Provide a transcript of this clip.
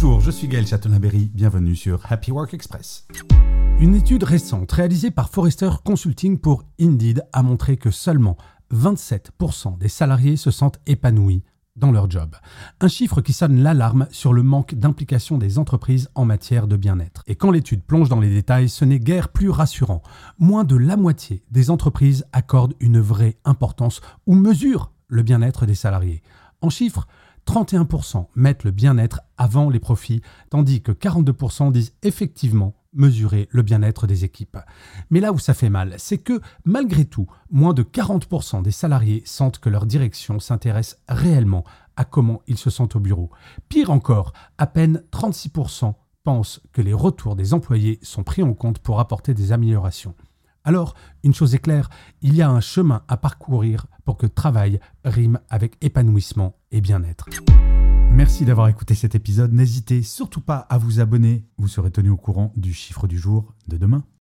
Bonjour, je suis Gaël Chatonaberry, bienvenue sur Happy Work Express. Une étude récente réalisée par Forrester Consulting pour Indeed a montré que seulement 27% des salariés se sentent épanouis dans leur job. Un chiffre qui sonne l'alarme sur le manque d'implication des entreprises en matière de bien-être. Et quand l'étude plonge dans les détails, ce n'est guère plus rassurant. Moins de la moitié des entreprises accordent une vraie importance ou mesurent le bien-être des salariés. En chiffres, 31% mettent le bien-être avant les profits, tandis que 42% disent effectivement mesurer le bien-être des équipes. Mais là où ça fait mal, c'est que malgré tout, moins de 40% des salariés sentent que leur direction s'intéresse réellement à comment ils se sentent au bureau. Pire encore, à peine 36% pensent que les retours des employés sont pris en compte pour apporter des améliorations. Alors, une chose est claire, il y a un chemin à parcourir pour que travail rime avec épanouissement et bien-être. Merci d'avoir écouté cet épisode. N'hésitez surtout pas à vous abonner. Vous serez tenu au courant du chiffre du jour de demain.